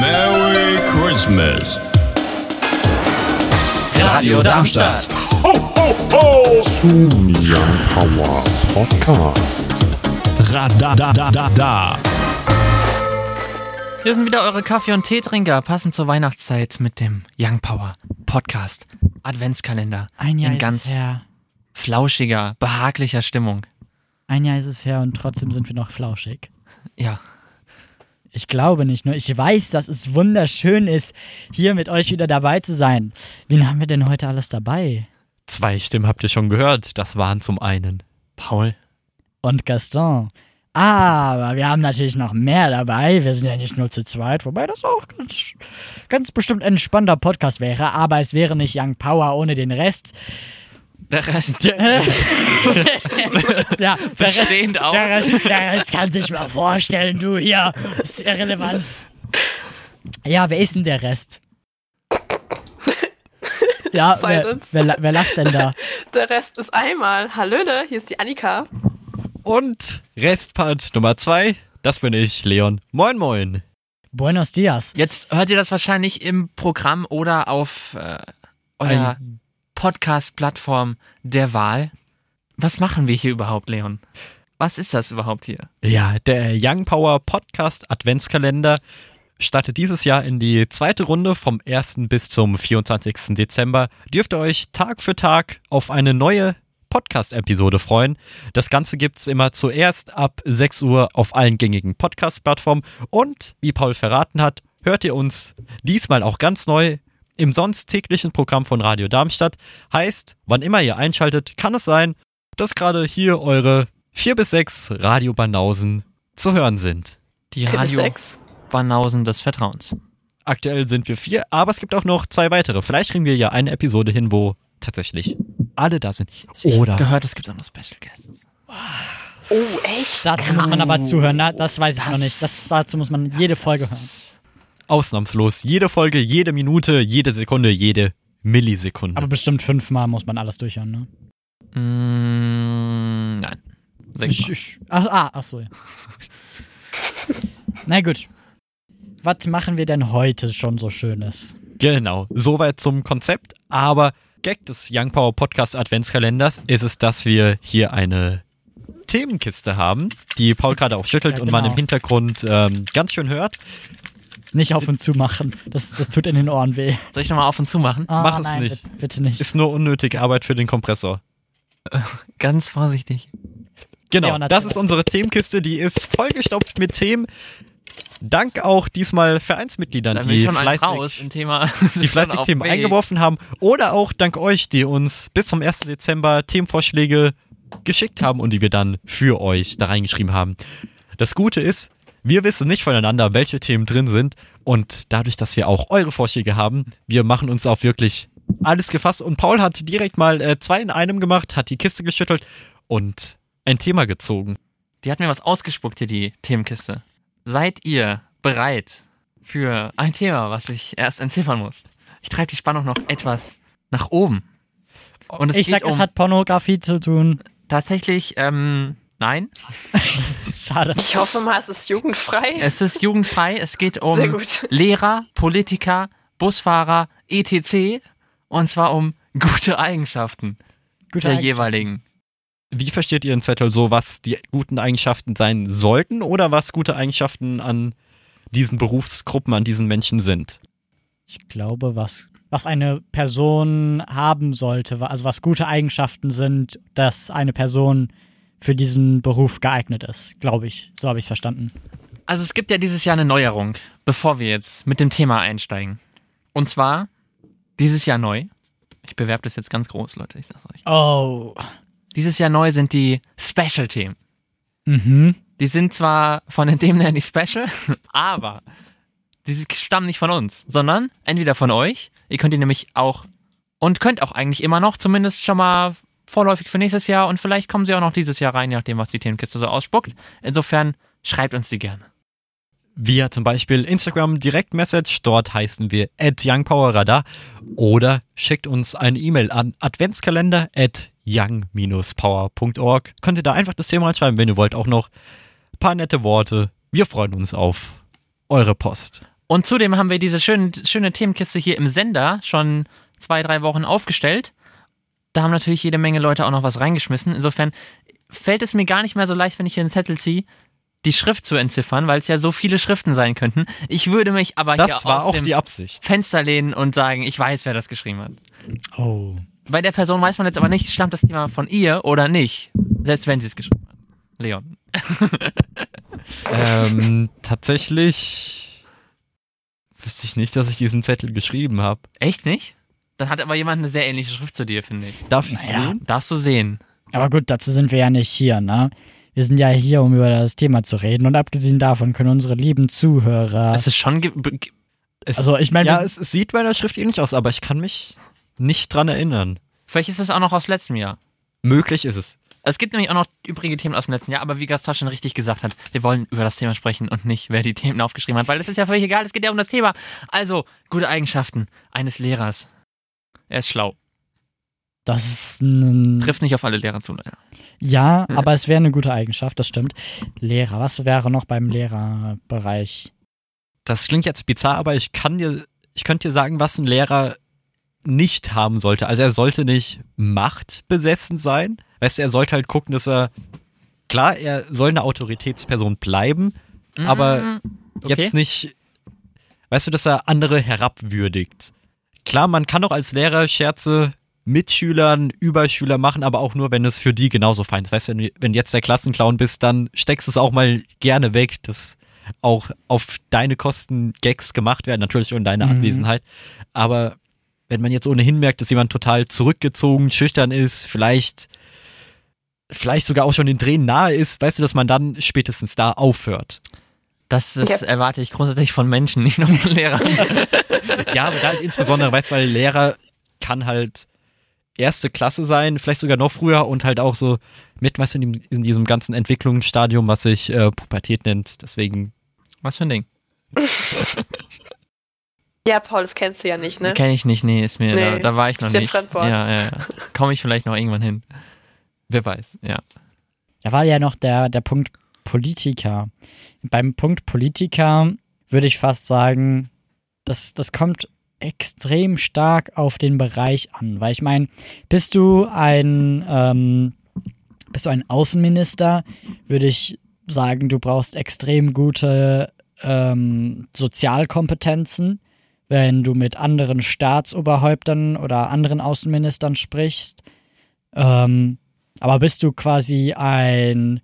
Merry Christmas. Radio Darmstadt. Zoom Young Power Podcast. Radadadada. Hier sind wieder eure Kaffee- und Teetrinker, passend zur Weihnachtszeit mit dem Young Power Podcast Adventskalender. Ein Jahr in ist ganz es her. flauschiger, behaglicher Stimmung. Ein Jahr ist es her und trotzdem sind wir noch flauschig. Ja, Ich glaube nicht nur, ich weiß, dass es wunderschön ist, hier mit euch wieder dabei zu sein. Wen haben wir denn heute alles dabei? Zwei Stimmen habt ihr schon gehört. Das waren zum einen Paul. Und Gaston. Aber wir haben natürlich noch mehr dabei. Wir sind ja nicht nur zu zweit, wobei das auch ganz, ganz bestimmt ein spannender Podcast wäre. Aber es wäre nicht Young Power ohne den Rest. Der Rest Ja, der Rest, bestehend aus. der Rest, der Rest kann sich mal vorstellen, du hier. Ist irrelevant. Ja, wer ist denn der Rest? Ja, wer, wer, wer lacht denn da? Der Rest ist einmal. Hallöle, hier ist die Annika. und Restpart Nummer zwei. Das bin ich, Leon. Moin, moin. Buenos Dias. Jetzt hört ihr das wahrscheinlich im Programm oder auf äh, eurer Podcast-Plattform der Wahl. Was machen wir hier überhaupt, Leon? Was ist das überhaupt hier? Ja, der Young Power Podcast Adventskalender startet dieses Jahr in die zweite Runde vom 1. bis zum 24. Dezember. Dürft ihr euch Tag für Tag auf eine neue Podcast-Episode freuen. Das Ganze gibt's immer zuerst ab 6 Uhr auf allen gängigen Podcast-Plattformen. Und wie Paul verraten hat, hört ihr uns diesmal auch ganz neu im sonst täglichen Programm von Radio Darmstadt. Heißt, wann immer ihr einschaltet, kann es sein, dass gerade hier eure vier bis sechs Radiobanausen zu hören sind. Die Kids Radio Sex. Banausen des Vertrauens. Aktuell sind wir vier, aber es gibt auch noch zwei weitere. Vielleicht kriegen wir ja eine Episode hin, wo tatsächlich alle da sind. Oder Gehört, es gibt auch noch Special Guests. Oh, echt? Dazu muss man aber zuhören, na, das weiß ich noch nicht. Das, dazu muss man jede Folge hören. Ausnahmslos jede Folge, jede Minute, jede Sekunde, jede Millisekunde. Aber bestimmt fünfmal muss man alles durchhören, ne? Mm, nein. Sechs Ich, ich, ach, ah, ach so, ja. Na gut. Was machen wir denn heute schon so Schönes? Genau, soweit zum Konzept. Aber Gag des Young Power Podcast Adventskalenders ist es, dass wir hier eine Themenkiste haben, die Paul gerade auch schüttelt Ja, und man genau. im Hintergrund ähm, ganz schön hört. Nicht auf und zu machen. Das, das tut in den Ohren weh. Soll ich nochmal auf und zu machen? Ah, Mach es nein, nicht. Bitte, bitte nicht. Ist nur unnötige Arbeit für den Kompressor. Ganz vorsichtig. Genau, Ja, das ist unsere Themenkiste, die ist vollgestopft mit Themen. Dank auch diesmal Vereinsmitgliedern, die fleißig, Thema. die fleißig Themen eingeworfen haben. Oder auch dank euch, die uns bis zum 1. Dezember Themenvorschläge geschickt haben und die wir dann für euch da reingeschrieben haben. Das Gute ist, wir wissen nicht voneinander, welche Themen drin sind. Und dadurch, dass wir auch eure Vorschläge haben, wir machen uns auf wirklich alles gefasst. Und Paul hat direkt mal äh, zwei in einem gemacht, hat die Kiste geschüttelt und ein Thema gezogen. Die hat mir was ausgespuckt hier, die Themenkiste. Seid ihr bereit für ein Thema, was ich erst entziffern muss? Ich treibe die Spannung noch etwas nach oben. Und es ich sag, um es hat Pornografie zu tun. tatsächlich, ähm, nein. Schade. Ich hoffe mal, es ist jugendfrei. Es ist jugendfrei. Es geht um. Lehrer, Politiker, Busfahrer, etc. Und zwar um gute Eigenschaften Guter der Eig- jeweiligen. Wie versteht ihr in Zettel so, was die guten Eigenschaften sein sollten oder was gute Eigenschaften an diesen Berufsgruppen, an diesen Menschen sind? Ich glaube, was, was eine Person haben sollte, also was gute Eigenschaften sind, dass eine Person für diesen Beruf geeignet ist, glaube ich. So habe ich es verstanden. Also es gibt ja dieses Jahr eine Neuerung, bevor wir jetzt mit dem Thema einsteigen. Und zwar dieses Jahr neu. Ich bewerbe das jetzt ganz groß, Leute, ich sag's euch. Oh. Dieses Jahr neu sind die Special-Themen. Mhm. Die sind zwar von den Themen her nicht special, aber die stammen nicht von uns, sondern entweder von euch. Ihr könnt die nämlich auch und könnt auch eigentlich immer noch, zumindest schon mal vorläufig für nächstes Jahr und vielleicht kommen sie auch noch dieses Jahr rein, je nachdem, was die Themenkiste so ausspuckt. Insofern schreibt uns die gerne. Via zum Beispiel Instagram Direktmessage, dort heißen wir at youngpowerradar oder schickt uns eine E-Mail an adventskalender at young-power.org. Könnt ihr da einfach das Thema reinschreiben, wenn ihr wollt, auch noch ein paar nette Worte. Wir freuen uns auf eure Post. Und zudem haben wir diese schöne, schöne Themenkiste hier im Sender schon zwei, drei Wochen aufgestellt. Da haben natürlich jede Menge Leute auch noch was reingeschmissen. Insofern fällt es mir gar nicht mehr so leicht, wenn ich hier einen Zettel ziehe, die Schrift zu entziffern, weil es ja so viele Schriften sein könnten. Ich würde mich aber Das hier war aus auch dem die Absicht. Fenster lehnen und sagen, ich weiß, wer das geschrieben hat. Oh. Bei der Person weiß man jetzt aber nicht, stammt das Thema von ihr oder nicht. Selbst wenn sie es geschrieben hat. Leon. ähm, tatsächlich wüsste ich nicht, dass ich diesen Zettel geschrieben habe. Echt nicht? Dann hat aber jemand eine sehr ähnliche Schrift zu dir, finde ich. Darf ich Naja. sehen? Darfst du sehen. Aber gut, dazu sind wir ja nicht hier, ne? Wir sind ja hier, um über das Thema zu reden. Und abgesehen davon können unsere lieben Zuhörer. Es ist schon. Es, Also, ich meine, ja, es, es sieht bei der Schrift ähnlich aus, aber ich kann mich nicht dran erinnern. Vielleicht ist es auch noch aus letztem Jahr. Möglich ist es. Es gibt nämlich auch noch übrige Themen aus dem letzten Jahr, aber wie Gaston schon richtig gesagt hat, wir wollen über das Thema sprechen und nicht, wer die Themen aufgeschrieben hat, weil das ist ja völlig egal, es geht ja um das Thema. Also, gute Eigenschaften eines Lehrers. Er ist schlau. das ist ein. Trifft nicht auf alle Lehrer zu. Naja. Ja, aber es wäre eine gute Eigenschaft, das stimmt. Lehrer, was wäre noch beim Lehrerbereich? Das klingt jetzt bizarr, aber ich kann dir, ich könnte dir sagen, was ein Lehrer nicht haben sollte. Also er sollte nicht machtbesessen sein. Weißt du, er sollte halt gucken, dass er, klar, er soll eine Autoritätsperson bleiben, aber Mm, jetzt nicht, weißt du, dass er andere herabwürdigt. Klar, man kann auch als Lehrer Scherze mit Schülern, über Schüler machen, aber auch nur, wenn es für die genauso fein ist. Weißt du, wenn, du- wenn jetzt der Klassenclown bist, dann steckst du es auch mal gerne weg, dass auch auf deine Kosten Gags gemacht werden, natürlich in deiner Mhm. Anwesenheit. Aber wenn man jetzt ohnehin merkt, dass jemand total zurückgezogen, schüchtern ist, vielleicht, vielleicht sogar auch schon den Tränen nahe ist, weißt du, dass man dann spätestens da aufhört. Das ist, Ja. erwarte ich grundsätzlich von Menschen, nicht nur von Lehrern. Ja, aber da halt insbesondere, weißt du, weil Lehrer kann halt erste Klasse sein, vielleicht sogar noch früher und halt auch so mit, weißt du, in, diesem ganzen Entwicklungsstadium, was sich äh, Pubertät nennt. Deswegen, Was für ein Ding? Ja, Paul, das kennst du ja nicht, ne? Kenne ich nicht, nee, ist mir, da, Nee, da war ich noch ist nicht. Fremdwort. Ja, ja, ja. Komme ich vielleicht noch irgendwann hin. Wer weiß, ja. Da war ja noch der, der Punkt Politiker. Beim Punkt Politiker würde ich fast sagen, das, das kommt extrem stark auf den Bereich an. Weil ich meine, bist du ein, ähm, bist du ein Außenminister, würde ich sagen, du brauchst extrem gute ähm, Sozialkompetenzen, wenn du mit anderen Staatsoberhäuptern oder anderen Außenministern sprichst. Ähm, aber bist du quasi ein,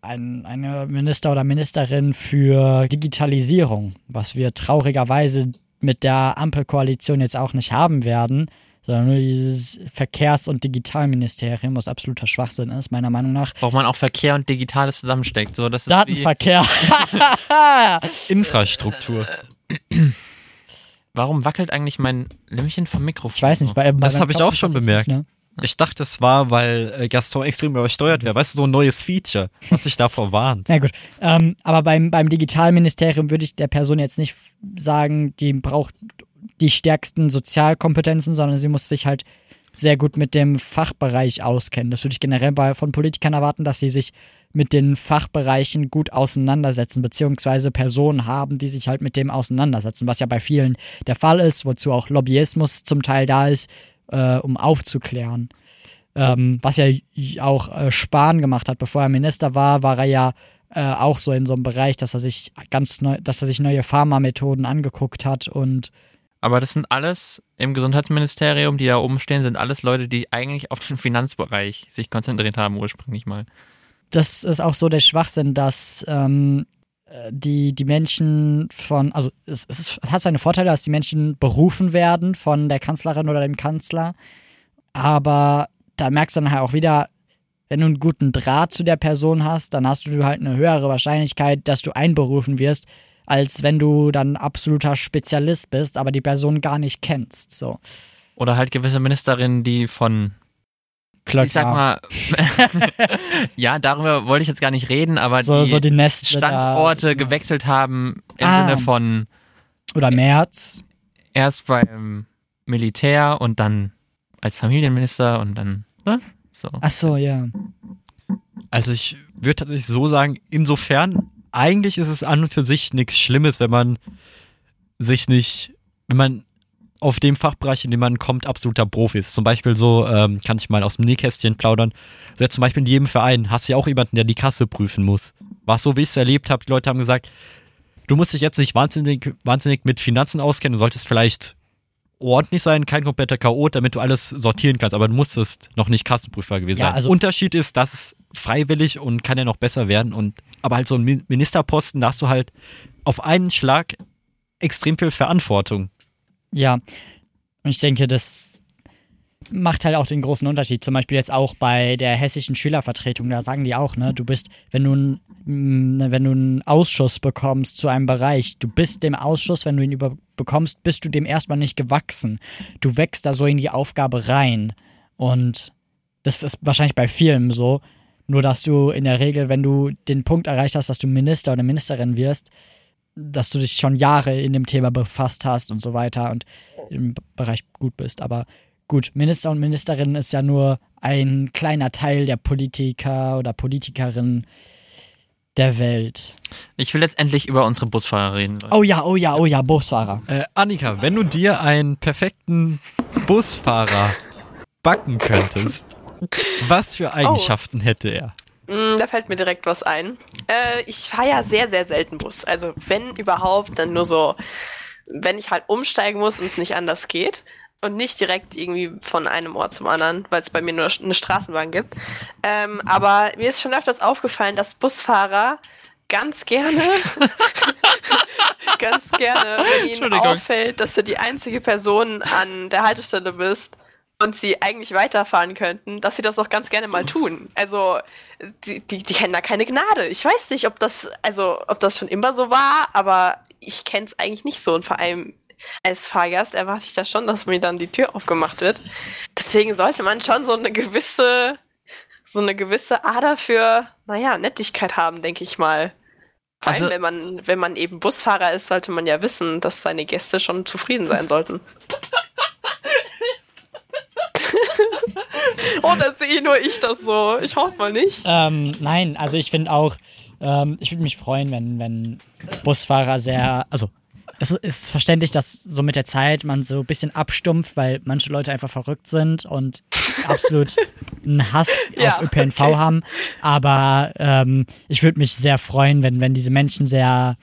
ein eine Minister oder Ministerin für Digitalisierung, was wir traurigerweise mit der Ampelkoalition jetzt auch nicht haben werden, sondern nur dieses Verkehrs- und Digitalministerium, was absoluter Schwachsinn ist, meiner Meinung nach. Braucht man auch Verkehr und Digitales zusammensteckt. So, das Datenverkehr. Infrastruktur. warum wackelt eigentlich mein Lämmchen vom Mikrofon? Ich weiß nicht, bei, bei Das meinem hab ich auch schon bemerkt. Nicht, ne? Ich dachte, es war, weil äh, Gaston extrem übersteuert wäre. Weißt du, so ein neues Feature, was sich davor warnt. Na gut, ähm, aber beim, beim Digitalministerium würde ich der Person jetzt nicht sagen, die braucht die stärksten Sozialkompetenzen, sondern sie muss sich halt sehr gut mit dem Fachbereich auskennen. Das würde ich generell bei, von Politikern erwarten, dass sie sich mit den Fachbereichen gut auseinandersetzen, beziehungsweise Personen haben, die sich halt mit dem auseinandersetzen, was ja bei vielen der Fall ist, wozu auch Lobbyismus zum Teil da ist, äh, um aufzuklären. Ähm, was ja auch äh, Spahn gemacht hat, bevor er Minister war, war er ja äh, auch so in so einem Bereich, dass er sich ganz neu, dass er sich neue Pharmamethoden angeguckt hat und Aber das sind alles im Gesundheitsministerium, die da oben stehen, sind alles Leute, die eigentlich auf den Finanzbereich sich konzentriert haben ursprünglich mal. das ist auch so der Schwachsinn, dass ähm, äh, die, die Menschen von, also es, es, ist, es hat seine Vorteile, dass die Menschen berufen werden von der Kanzlerin oder dem Kanzler, aber da merkst du dann halt auch wieder, wenn du einen guten Draht zu der Person hast, dann hast du halt eine höhere Wahrscheinlichkeit, dass du einberufen wirst, als wenn du dann absoluter Spezialist bist, aber die Person gar nicht kennst. So. Oder halt gewisse Ministerinnen, die von, Klöckner. ich sag mal, ja, darüber wollte ich jetzt gar nicht reden, aber so, die, so die Nest Standorte gewechselt haben im Ah. Sinne von oder März. erst beim Militär und dann als Familienminister und dann, ne? So. Ach so, ja. Also ich würde tatsächlich so sagen, insofern eigentlich ist es an und für sich nichts Schlimmes, wenn man sich nicht, wenn man auf dem Fachbereich, in dem man kommt, absoluter Profi ist. Zum Beispiel so, ähm, kann ich mal aus dem Nähkästchen plaudern. So jetzt zum Beispiel in jedem Verein hast du ja auch jemanden, der die Kasse prüfen muss. War so, wie ich es erlebt habe. Die Leute haben gesagt, du musst dich jetzt nicht wahnsinnig, wahnsinnig mit Finanzen auskennen. Du solltest vielleicht ordentlich sein, kein kompletter Chaot, damit du alles sortieren kannst. Aber du musstest noch nicht Kassenprüfer gewesen Ja, sein. also- Unterschied ist, dass es freiwillig und kann ja noch besser werden. Und aber halt so ein Min- Ministerposten, da hast du halt auf einen Schlag extrem viel Verantwortung. Ja, und ich denke, das macht halt auch den großen Unterschied. Zum Beispiel jetzt auch bei der hessischen Schülervertretung, da sagen die auch, ne, du bist, wenn du, ein, mh, wenn du einen Ausschuss bekommst zu einem Bereich, du bist dem Ausschuss, wenn du ihn über bekommst, bist du dem erstmal nicht gewachsen. Du wächst da so in die Aufgabe rein. Und das ist wahrscheinlich bei vielen so. Nur, dass du in der Regel, wenn du den Punkt erreicht hast, dass du Minister oder Ministerin wirst, dass du dich schon Jahre in dem Thema befasst hast und so weiter und im Bereich gut bist. Aber gut, Minister und Ministerin ist ja nur ein kleiner Teil der Politiker oder Politikerin der Welt. Ich will jetzt endlich über unsere Busfahrer reden. Oh ja, oh ja, oh ja, Busfahrer. Äh, Annika, wenn du dir einen perfekten Busfahrer backen könntest, was für Eigenschaften hätte er? Mm, da fällt mir direkt was ein. Äh, ich fahre ja sehr, sehr selten Bus. Also wenn überhaupt, dann nur so, wenn ich halt umsteigen muss und es nicht anders geht. Und nicht direkt irgendwie von einem Ort zum anderen, weil es bei mir nur eine Straßenbahn gibt. Ähm, aber mir ist schon öfters aufgefallen, dass Busfahrer ganz gerne, ganz gerne, wenn ihnen auffällt, dass du die einzige Person an der Haltestelle bist und sie eigentlich weiterfahren könnten, dass sie das auch ganz gerne mal tun. Also die, die, die kennen da keine Gnade. Ich weiß nicht, ob das, also ob das schon immer so war, aber ich kenne es eigentlich nicht so. Und vor allem als Fahrgast erwarte ich da schon, dass mir dann die Tür aufgemacht wird. Deswegen sollte man schon so eine gewisse, so eine gewisse Ader für, naja, Nettigkeit haben, denke ich mal. Vor allem, Also- wenn man, wenn man eben Busfahrer ist, sollte man ja wissen, dass seine Gäste schon zufrieden sein sollten. Oder sehe nur ich das so? Ich hoffe mal nicht. Ähm, nein, also ich finde auch, ähm, ich würde mich freuen, wenn, wenn Busfahrer sehr, also es ist verständlich, dass so mit der Zeit man so ein bisschen abstumpft, weil manche Leute einfach verrückt sind und absolut einen Hass Ja, auf ÖPNV okay. haben. Aber ähm, ich würde mich sehr freuen, wenn, wenn diese Menschen sehr,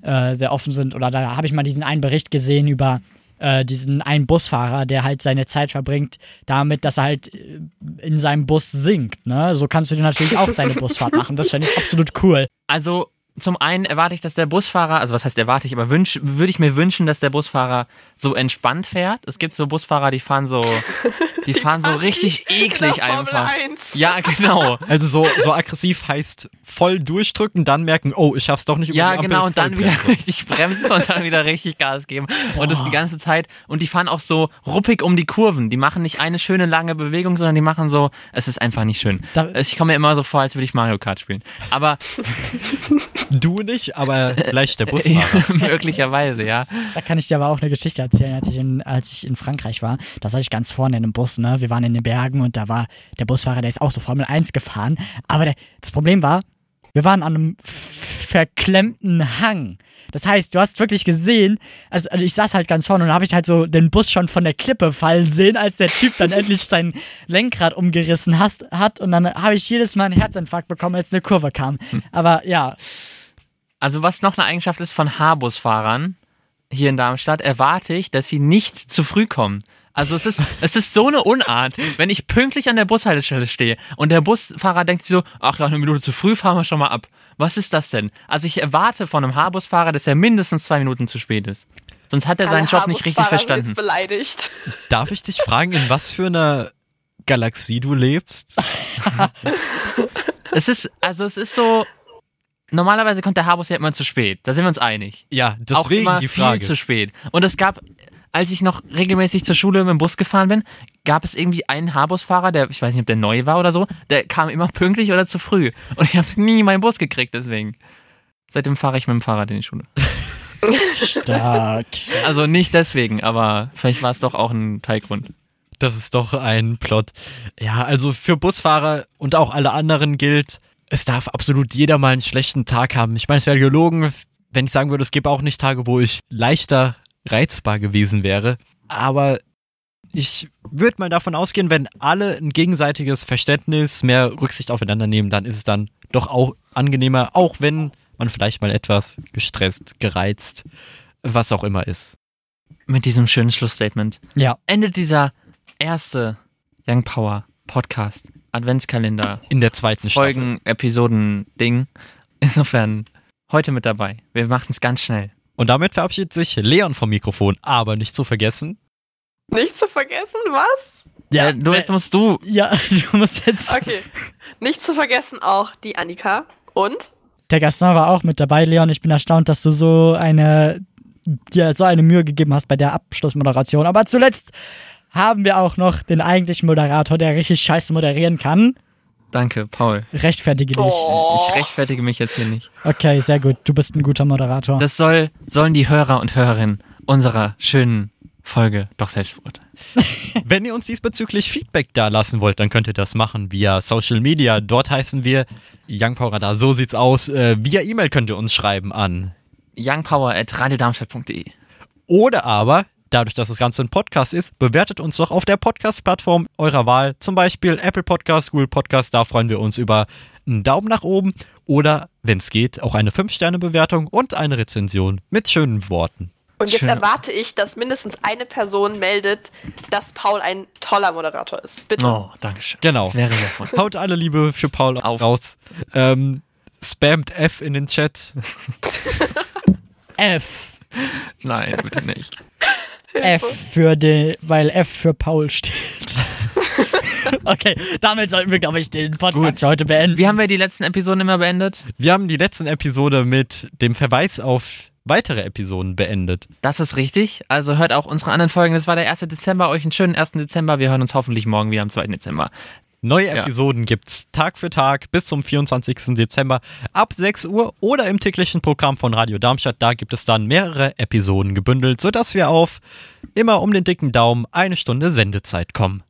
äh, sehr offen sind. Oder da habe ich mal diesen einen Bericht gesehen über äh, diesen einen Busfahrer, der halt seine Zeit verbringt damit, dass er halt äh, in seinem Bus singt. Ne? So kannst du dir natürlich auch deine Busfahrt machen. Das fände ich absolut cool. Also zum einen erwarte ich, dass der Busfahrer, also was heißt erwarte ich, aber wünsch, würde ich mir wünschen, dass der Busfahrer so entspannt fährt. Es gibt so Busfahrer, die fahren so, die, fahren so richtig eklig einfach. 1. Ja, genau. Also so, so aggressiv heißt voll durchdrücken, dann merken, oh, ich schaff's doch nicht über Ja, die Ampel, genau, und dann wieder richtig bremsen und dann wieder richtig Gas geben. Und das die ganze Zeit. Und die fahren auch so ruppig um die Kurven. Die machen nicht eine schöne lange Bewegung, sondern die machen so, es ist einfach nicht schön. Da- ich komme mir immer so vor, als würde ich Mario Kart spielen. Aber Du nicht, aber vielleicht der Busfahrer. möglicherweise, ja. Da kann ich dir aber auch eine Geschichte erzählen, als ich in, als ich in Frankreich war. Da saß ich ganz vorne in einem Bus, ne? Wir waren in den Bergen und da war der Busfahrer, der ist auch so Formel 1 gefahren. Aber der, das Problem war, wir waren an einem verklemmten Hang. Das heißt, du hast wirklich gesehen, also also ich saß halt ganz vorne und habe ich halt so den Bus schon von der Klippe fallen sehen, als der Typ dann endlich sein Lenkrad umgerissen hast, hat. Und dann habe ich jedes Mal einen Herzinfarkt bekommen, als eine Kurve kam. Aber ja, Also was noch eine Eigenschaft ist von Haarbusfahrern hier in Darmstadt, erwarte ich, dass sie nicht zu früh kommen. Also es ist, es ist so eine Unart, wenn ich pünktlich an der Bushaltestelle stehe und der Busfahrer denkt sich so, ach ja, eine Minute zu früh, fahren wir schon mal ab. Was ist das denn? Also ich erwarte von einem Haarbusfahrer, dass er mindestens zwei Minuten zu spät ist. Sonst hat er seinen Alle Job nicht richtig verstanden. Jetzt beleidigt. Darf ich dich fragen, in was für einer Galaxie du lebst? Es ist, also es ist so, normalerweise kommt der Haarbus ja immer zu spät. Da sind wir uns einig. Ja, auch deswegen immer die viel Frage. zu spät. Und es gab, als ich noch regelmäßig zur Schule mit dem Bus gefahren bin, gab es irgendwie einen Haarbusfahrer, der, ich weiß nicht, ob der neu war oder so, der kam immer pünktlich oder zu früh. Und ich habe nie meinen Bus gekriegt, deswegen. Seitdem fahre ich mit dem Fahrrad in die Schule. stark. Also nicht deswegen, aber vielleicht war es doch auch ein Teilgrund. Das ist doch ein Plot. Ja, also für Busfahrer und auch alle anderen gilt, es darf absolut jeder mal einen schlechten Tag haben. Ich meine, es wäre gelogen, wenn ich sagen würde, es gäbe auch nicht Tage, wo ich leichter reizbar gewesen wäre. Aber ich würde mal davon ausgehen, wenn alle ein gegenseitiges Verständnis, mehr Rücksicht aufeinander nehmen, dann ist es dann doch auch angenehmer, auch wenn man vielleicht mal etwas gestresst, gereizt, was auch immer ist. Mit diesem schönen Schlussstatement Ja. endet dieser erste Young Power Podcast Adventskalender In der zweiten Staffel. Folgen Episoden Ding. Insofern heute mit dabei. Wir machen es ganz schnell. Und damit verabschiedet sich Leon vom Mikrofon, aber nicht zu vergessen, Nicht zu vergessen, was? Ja, äh, du jetzt musst du ja, du musst jetzt. Okay. Nicht zu vergessen auch die Annika und Der Gaston war auch mit dabei, Leon. Ich bin erstaunt, dass du so eine, dir so eine Mühe gegeben hast bei der Abschlussmoderation. Aber zuletzt haben wir auch noch den eigentlichen Moderator, der richtig scheiße moderieren kann. Danke, Paul. Rechtfertige dich. Oh. Ich rechtfertige mich jetzt hier nicht. Okay, sehr gut. Du bist ein guter Moderator. Das soll, sollen die Hörer und Hörerinnen unserer schönen Folge doch selbst beurteilen. Wenn ihr uns diesbezüglich Feedback da lassen wollt, dann könnt ihr das machen via Social Media. Dort heißen wir Young Power Radar. So sieht's aus. Äh, via E-Mail könnt ihr uns schreiben an. youngpower.radiodarmstadt.de Oder aber, dadurch, dass das Ganze ein Podcast ist, bewertet uns doch auf der Podcast-Plattform eurer Wahl. Zum Beispiel Apple Podcast, Google Podcast. Da freuen wir uns über einen Daumen nach oben. Oder, wenn es geht, auch eine 5-Sterne-Bewertung und eine Rezension mit schönen Worten. Und jetzt Schön. erwarte ich, dass mindestens eine Person meldet, dass Paul ein toller Moderator ist. Bitte. Oh, danke schön. Genau. Das wäre sehr freundlich. Haut alle Liebe für Paul Auf. raus. Ähm, spammt F in den Chat. F. Nein, bitte nicht. F für den, weil F für Paul steht. okay, damit sollten wir, glaube ich, den Podcast für heute beenden. Wie haben wir die letzten Episoden immer beendet? Wir haben die letzten Episode mit dem Verweis auf weitere Episoden beendet. Das ist richtig. Also hört auch unsere anderen Folgen. Das war der 1. Dezember. Euch einen schönen 1. Dezember. Wir hören uns hoffentlich morgen wieder am 2. Dezember. Neue Episoden ja. gibt's Tag für Tag bis zum 24. Dezember ab 6 Uhr oder im täglichen Programm von Radio Darmstadt. Da gibt es dann mehrere Episoden gebündelt, sodass wir auf immer um den dicken Daumen eine Stunde Sendezeit kommen.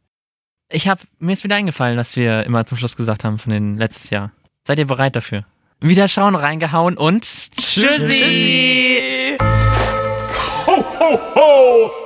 Ich habe mir ist wieder eingefallen, was wir immer zum Schluss gesagt haben von den letztes Jahr. Seid ihr bereit dafür? Wieder schauen, reingehauen und tschüssi! tschüssi. Ho ho ho!